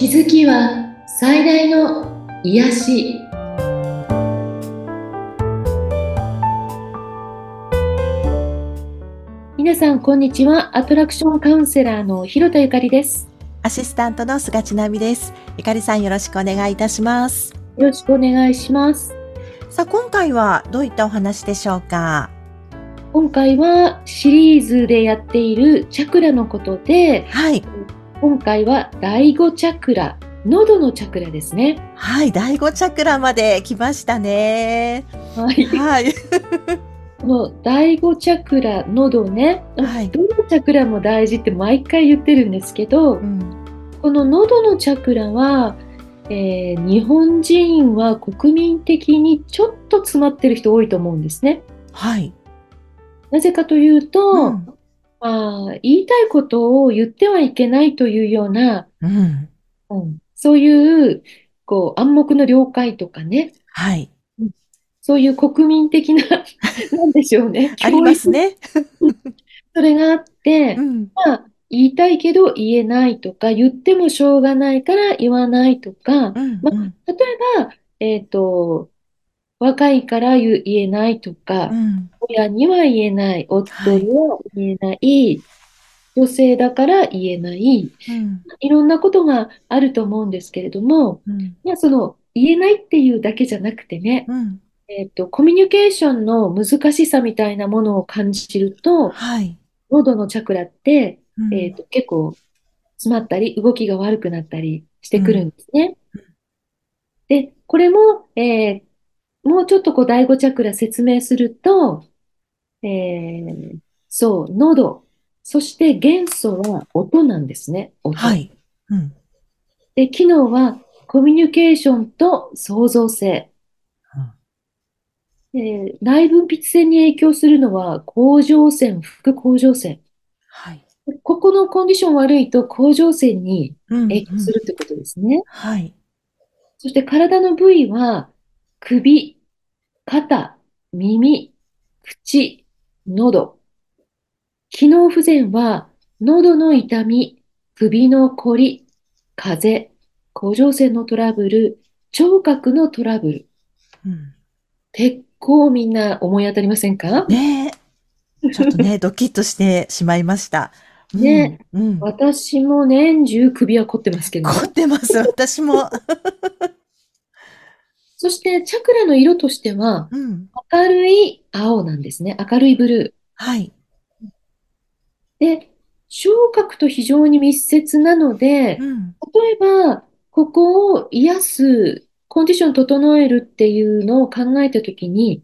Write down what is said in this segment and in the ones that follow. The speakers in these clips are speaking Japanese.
気づきは最大の癒し。皆さんこんにちは。アトラクションカウンセラーの広田ゆかりです。アシスタントの菅千奈美です。ゆかりさんよろしくお願いいたします。よろしくお願いします。さあ今回はどういったお話でしょうか？今回はシリーズでやっているチャクラのことではい今回は第5チャクラ喉のチャクラですね。はい第5チャクラまで来ましたね。はい。はい。この第5チャクラ喉ね、はい。どのチャクラも大事って毎回言ってるんですけど、うん。この喉のチャクラは、えー日本人は国民的にちょっと詰まってる人多いと思うんですね。はい。なぜかというと、うんまあ、言いたいことを言ってはいけないというような、うん。うん。そういうこう暗黙の了解とかね、はい。そういう国民的な、なんでしょうね、ありますね。それがあって、うん。まあ、言いたいけど言えないとか、言ってもしょうがないから言わないとか、まうんうん。例えば、えっと、若いから言えないとかう、ん。親には言えない、夫には言えない、女性だから言えない、うん。いろんなことがあると思うんですけれども、うん。まあ、その言えないっていうだけじゃなくてね、うん。えっと、コミュニケーションの難しさみたいなものを感じると、はい。喉のチャクラって、うん。えっと、結構詰まったり、動きが悪くなったりしてくるんですね。で、これも、えーもうちょっとこう、第五チャクラ説明すると、えーそう、喉、そして元素は音なんですね。音。はいうんで、機能はコミュニケーションと創造性。えー内分泌腺に影響するのは甲状腺、副甲状腺。はいここのコンディション悪いと甲状腺にうん影響するってことですね。はいそして体の部位は首、肩、耳、口、喉。機能不全は喉の痛み、首のこり、風邪、甲状腺のトラブル、聴覚のトラブル。うん。結構みんな思い当たりませんか？ね。えちょっとね ドキッとしてしまいました。うん。ね。うん。私も年中首は凝ってますけどね。凝ってます。私もそしてチャクラの色としてはうん明るい青なんですね。明るいブルはいー。で、聴覚と非常に密接なので、うん例えば、ここを癒す、コンディション整えるっていうのを考えたときに、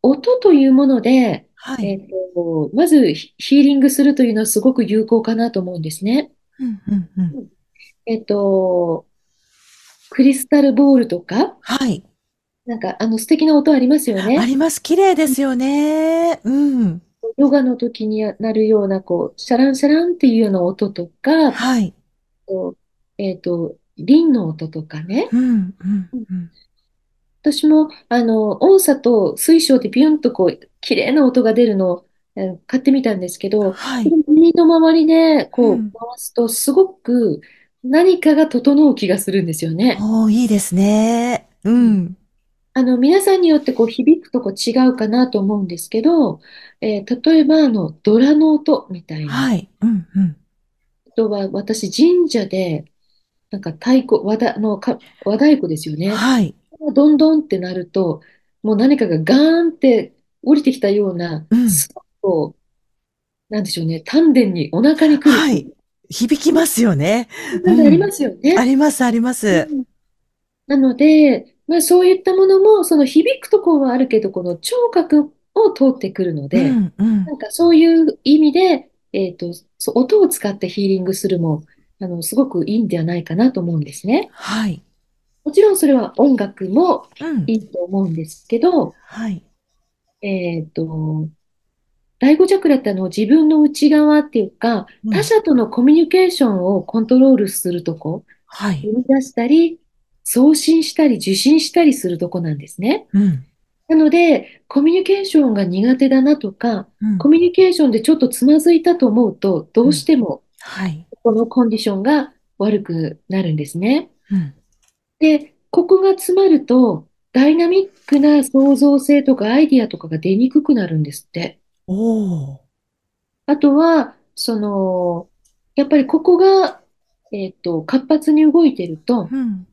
音というもので、はいえっと、まずヒヒーリングするというのはすごく有効かなと思うんですね。うんうんうんえっと、クリスタルボールとか、はい。なんかあの素敵な音ありますよね。あります。綺麗ですよね。うん。ヨガの時になるような、こう、シャランシャランっていうような音とか、はい。えっと、鈴の音とかね。うんうんうん。私も、あの、音叉と水晶でビュンとこう、綺麗な音が出るのを、えー買ってみたんですけど、はい。耳の周りで、こう、うん。回すと、すごく何かが整う気がするんですよね。おーいいですね。うん。あの、皆さんによってこう、響くとこ違うかなと思うんですけど、えー例えば、あの、ドラの音みたいな。はい。うんうん。あとは、私、神社で、なんか太鼓、和だ、のか、和太鼓ですよね。はい。どんどんってなると、もう何かがガーンって降りてきたような、うん。すごくこう、なんでしょうね、丹田に、お腹に来る。はい響きますよね。ありますよね。ありますあります。うん。なので、まあ、そういったものも、その響くところはあるけど、この聴覚を通ってくるのうで、んうん。なんかそういう意味で、えっと、そう音を使ってヒーリングするも、あの、すごくいいんではないかなと思うんですね。はい。もちろんそれは音楽もうん。いいと思うんですけど、はい。えっと、第五チャクラってあの自分の内側っていうか、うん他者とのコミュニケーションをコントロールするとこ、はい生み出したり、送信したり受信したりするとこなんですね。うんなので、コミュニケーションが苦手だなとか、うんコミュニケーションでちょっとつまずいたと思うと、どうしてもはいこのコンディションが悪くなるんですね。うん。で、ここが詰まると、ダイナミックな創造性とかアイディアとかが出にくくなるんですって。おー。あとは、その、やっぱりここが、えっと、活発に動いてると、うん。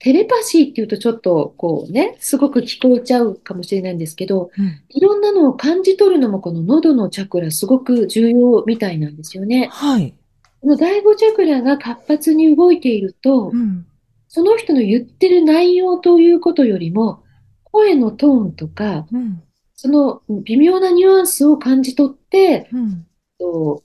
テレパシーっていうとちょっとこうね、すごく聞こえちゃうかもしれないんですけど、うん。いろんなのを感じ取るのもこの喉のチャクラすごく重要みたいなんですよね。はい。この第五チャクラが活発に動いているとう、ん。その人の言ってる内容ということよりも、声のトーンとか、うん。その微妙なニュアンスを感じ取って、うん。と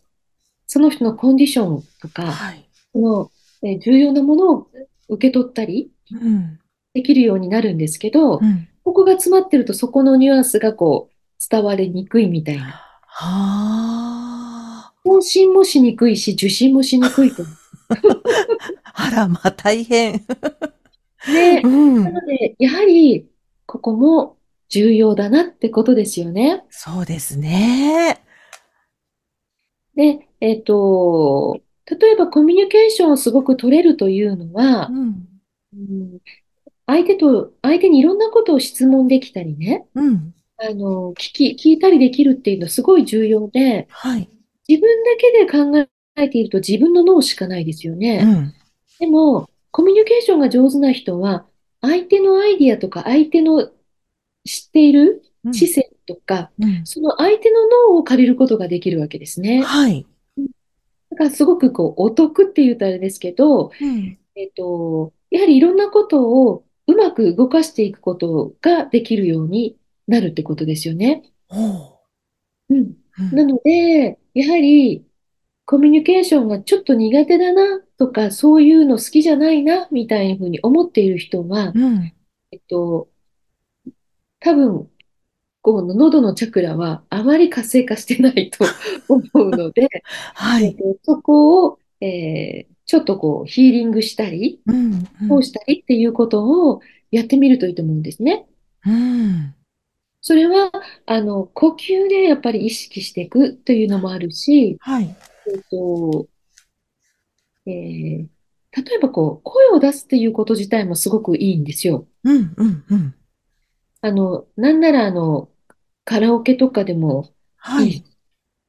その人のコンディションとか、はい。そのえー重要なものを受け取ったりうん。できるようになるんですけど、うん。ここが詰まってるとそこのニュアンスがこう伝わりにくいみたいな。はあ。更新もしにくいし、受信もしにくいと。あら、まあ大変。ね。うんな。ので、やはり、ここも重要だなってことですよね。そうですね。で、えっと、例えばコミュニケーションをすごく取れるというのはう、ん。うん相手と、相手にいろんなことを質問できたりね、うん。あの、聞き、聞いたりできるっていうのはすごい重要で、はい。自分だけで考えていると自分の脳しかないですようね。ん。でも、コミュニケーションが上手な人は、相手のアイディアとか相手の知っているうん知性とか、うん。その相手の脳を借りることができるわけですね。はい。だからすごくこう、お得って言うとあれですけど、うん。えっと、やはりいろんなことをうまく動かしていくことができるようになるってことですよね。うんなので、やはり、コミュニケーションがちょっと苦手だなとか、そういうの好きじゃないな、みたいなふうに思っている人は、うん。えっと、多分、この喉のチャクラはあまり活性化してないと思うので、はい。えっと、そこを、えーちょっとこうヒーリングしたり、うん。こうしたりっていうことをやってみるといいと思うんですね。うん。それは、あの、呼吸でやっぱり意識していくというのもあるし、はい。えっと、えー例えばこう、声を出すっていうこと自体もすごくいいんですよ。うん。うん。うん。あの、なんならあの、カラオケとかでもはいいい。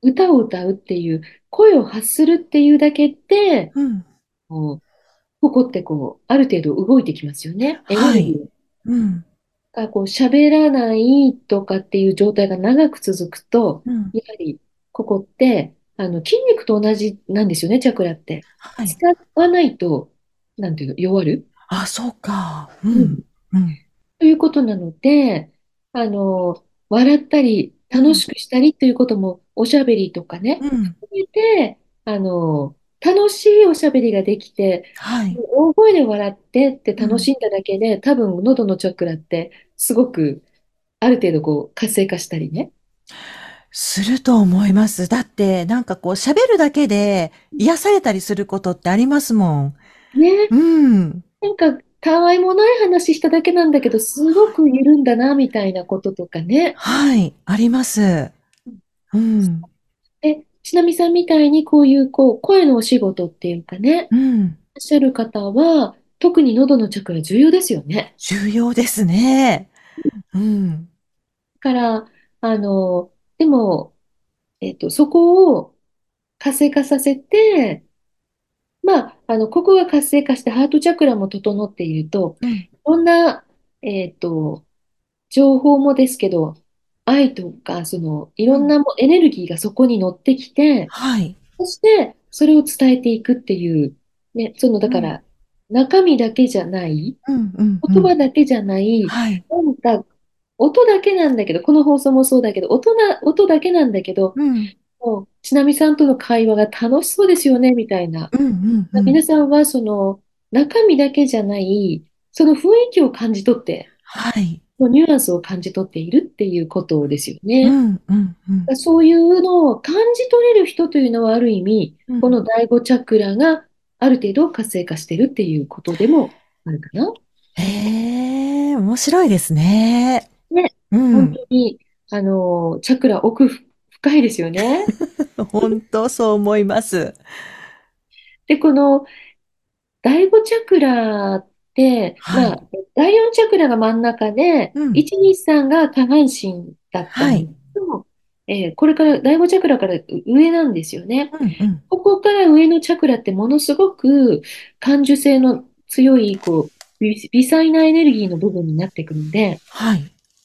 歌を歌うっていう、声を発するっていうだけで、うん。こう、ここってこう、ある程度動いてきますよね。エネルギーうん。がこう、喋らないとかっていう状態が長く続くと、うん。やはり、ここって、あの、筋肉と同じなんですよね、チャクラって。はい。使わないと、なんていうの、弱るあ、そうか。ううんん。うん。ということなので、あの、笑ったり、楽しくしたりということも、おしゃべりとかね、うん。含めて、あの、楽しいおしゃべりができて、はい。大声で笑ってって楽しんだだけで、多分喉のチャクラってすごくある程度こう活性化したりね。すると思います。だって、なんかこう喋るだけで癒されたりすることってありますもん。ね、うん。なんかたわいもない話しただけなんだけど、すごく緩んだなみたいなこととかね。はい。あります。うん。で、ちなみさんみたいにこういうこう声のお仕事っていうかね、うん。いらっしゃる方は、特に喉のチャクラ重要ですよね。重要ですね。うん。だから、あの、でも、えっと、そこを活性化させて、まあ、あの、ここが活性化してハートチャクラも整っていると、うん。いろんな、えっと、情報もですけど、愛とか、その、いろんなもエネルギーがそこに乗ってきて、はい。そして、それを伝えていくっていう、ね、その、だから、中身だけじゃない、うん。うん。言葉だけじゃない、はい。なんか、音だけなんだけど、この放送もそうだけど、音な、音だけなんだけど、うん。もう、ちなみさんとの会話が楽しそうですよね、みたいな。うん。うん。うん。皆さんは、その、中身だけじゃない、その雰囲気を感じ取って、はい。ニュアンスを感じ取っているっていうことですようね。ん。うん。うん。そういうのを感じ取れる人というのは、ある意味、うんこの第五チャクラがある程度活性化してるっていうことでもあるかな。へえ、面白いですね。ね。うん。本当に、あの、チャクラ奥深いですよね。本当そう思います。で、この第5チャクラって、はい。まあ、第4チャクラが真ん中で、うん。1、2、3が下半身だったんですはい。けど、えーこれから第5チャクラから上なんですよね。うんうん。ここから上のチャクラってものすごく感受性の強い、こう、微微細なエネルギーの部分になっていくので、はい。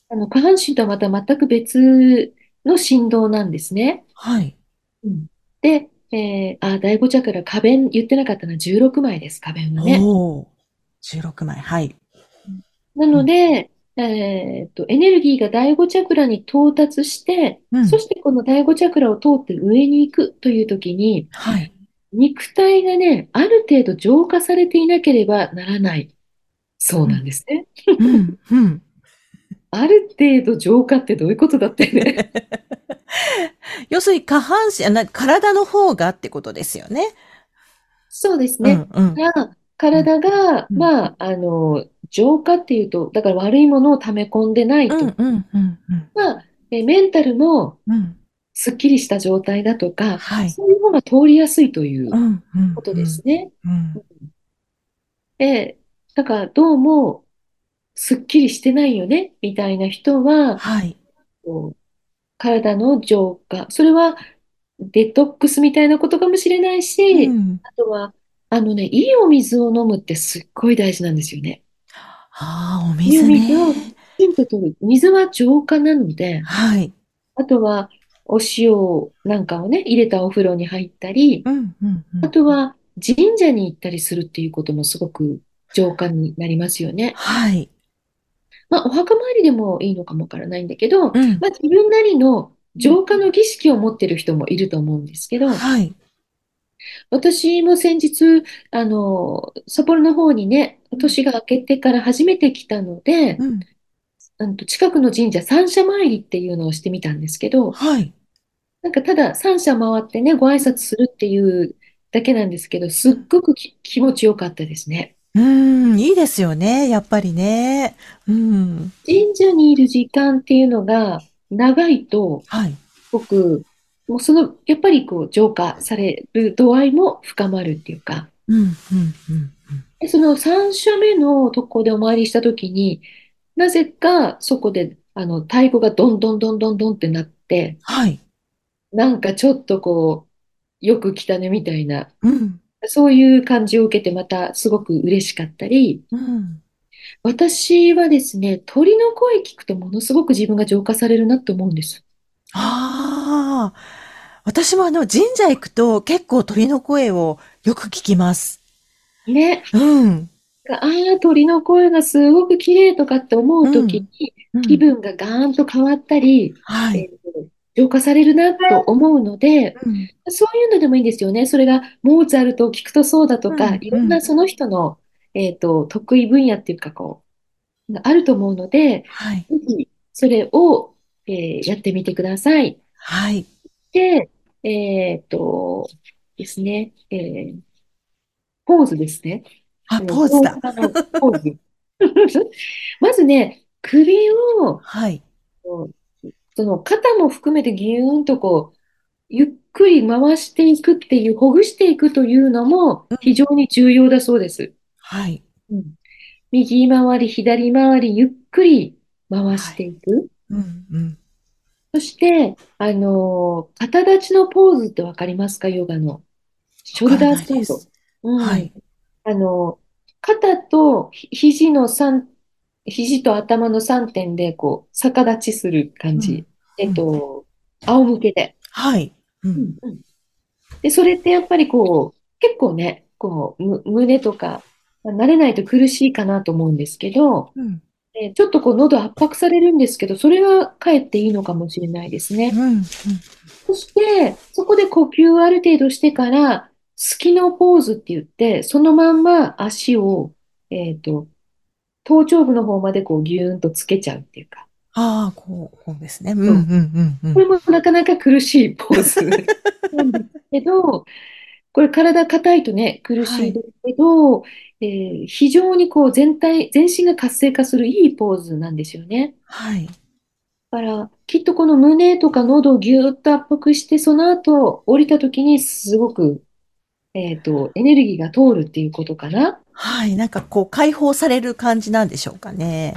あの、下半身とはまた全く別の振動なんですね。はい。うん。で、えー、あ、第5チャクラ、花弁言ってなかったな、16枚です、花弁はね。おー。16枚。はい。うんなうん。ので、えーっと、エネルギーが第5チャクラに到達して、うん。そしてこの第5チャクラを通って上に行くというときに、はい。肉体がね、ある程度浄化されていなければならないそううん。なんですね。うん。うん。ある程度浄化ってどういうことだってね。要するに下半身、あな体の方がってことですよね。そうですうん、ね。うん、が、うん、体が、うん。まあ、あの、浄化っていうと、だから悪いものを溜め込んでないとうん、うん、うん、うん。か、えメンタルもうん。すっきりした状態だとか、はい。そういうのが通りやすいといううん、うん、ことうん、ですね。うん。で、だからどうもすっきりしてないよね、みたいな人は、はい。体の浄化、それはデトックスみたいなことかもしれないし、うん。あとは、あのね、いいお水を飲むってすっごい大事なんですよね。ああ、おいいお水水をきね。ちんと取る。水は浄化なので、はい。あとはお塩なんかをね、入れたお風呂に入ったり、うん、うん、うん。あとは神社に行ったりするっていうこともすごく浄化になりますよね。はい。まあ、お墓参りでもいいのかもわからないんだけど、うん。まあ、自分なりのうん。浄化の儀式を持ってる人もいると思うんですけど、はい。私も先日、あの、札幌の方にね、うん。年が明けてから初めて来たので、うん。近くの神社三社参りっていうのをしてみたんですけど、はい。なんかただ三社回ってね、ご挨拶するっていうだけなんですけど、すっごくき気持ちよかったですね。うん、うーん、いいですよね、やっぱりね。うん。神社にいる時間っていうのが長いと、はい。僕、もうその、やっぱりこう、浄化される度合いも深まるっていうか、うん、うん、うん、うん。でその3社目のとこでお参りしたときに、なぜかそこで、あの、太鼓がどんどんどんどんどんってなって、はい。なんかちょっとこう、よく来たねみたいな、うん、そういう感じを受けてまたすごく嬉しかったり、うん。私はですね、鳥の声聞くとものすごく自分が浄化されるなって思うんです。ああ、私もあの、神社行くと結構鳥の声をよく聞きます。ね。うん、ああ、鳥の声がすごく綺麗とかって思うときうん、にうん。気分がガーンと変わったり、はい。えー浄化されるなと思うので、うん、そういうのでもいいんですよね。それがモーツァルトを聞くとそうだとか、うん、いうん。ろんなその人の、えっと、得意分野っていうかこう、があると思うので、はい、ぜひそれを、えーやってみてください。はい。で、えっとですね、えーポーズですね。あ、ポーズだ。ポーズ。まずね、首を、はい。その肩も含めてギューンとこう、ゆっくり回していくっていう、ほぐしていくというのもうん、非常に重要だそうです。はい、うん、右回り、左回り、ゆっくり回してはい。いく。うん、うん。そして、あのー肩立ちのポーズってわかりますか？ヨガの。ショルダースタート。いです。はうん。い。あの、肩とひ肘の三、肘と頭の3点で、こう、逆立ちする感うん、じ。えっうん。と、仰向けで。はい。うん、で、それってやっぱりこう、結構ね、こう、む胸とか、まあ慣れないと苦しいかなと思うんですけど、うん、えーちょっとこう喉圧迫されるんですけど、それはかえっていいのかもしれないですね。うん、うん。そして、そこで呼吸をある程度してから、好きのポーズって言って、そのまんま足を、えっと、頭頂部の方までこうギューンとつけちゃうっていうか。ああ、こう、こうですね。うん、うん、そう。うん、うん。これもなかなか苦しいポーズ なんですけど、これ体硬いとね、苦はい。しいですけど、えー非常にこう全体、全身が活性化するいいポーズなんですよね。はい。だから、きっとこの胸とか喉をぎゅーっと圧迫して、その後降りた時にすごくえっと、エネルギーが通るっていうことかな。はい。なんかこう解放される感じなんでしょうかね。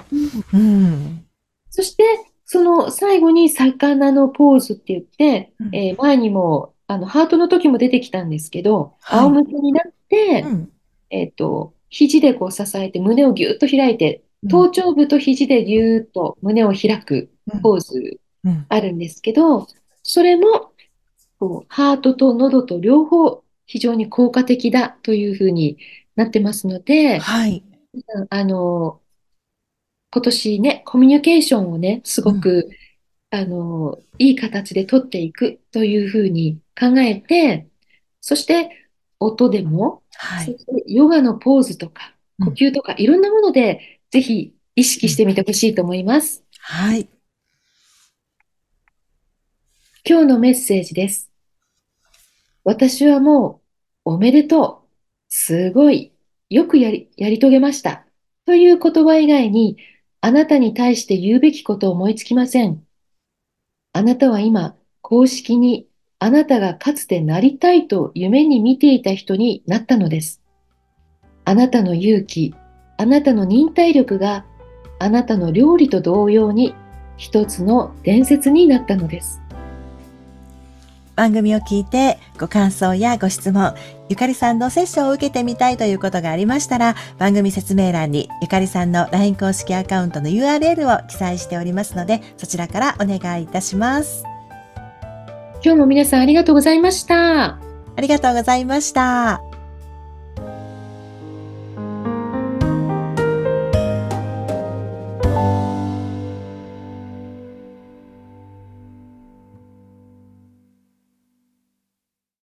うんうん。そして、その最後に魚のポーズって言って、うんえー前にも、あの、ハートの時も出てきたんですけど、はい仰向けになって、うん。えっと、肘でこう支えて胸をぎゅっと開いて、頭頂部と肘でぎゅーっと胸を開くポーズうん。あるんですけど、それも、こう、ハートと喉と両方非常に効果的だというふうになってますので、はい。あの、今年ね、コミュニケーションをね、すごく、あの、いい形で取っていくというふうに考えて、そして音でも、はい。そしてヨガのポーズとか、うん呼吸とか、いろんなもので、ぜひ意識してみてほしいと思います。はい。今日のメッセージです。私はもう、おめでとう。すごい。よくやり、やり遂げました。という言葉以外に、あなたに対して言うべきことを思いつきません。あなたは今、公式に、あなたがかつてなりたいと夢に見ていた人になったのです。あなたの勇気、あなたの忍耐力が、あなたの料理と同様に、一つの伝説になったのです。番組を聞いてご感想やご質問、ゆかりさんのセッションを受けてみたいということがありましたら、番組説明欄にゆかりさんの LINE 公式アカウントの URL を記載しておりますので、そちらからお願いいたします。今日も皆さんありがとうございました。ありがとうございました。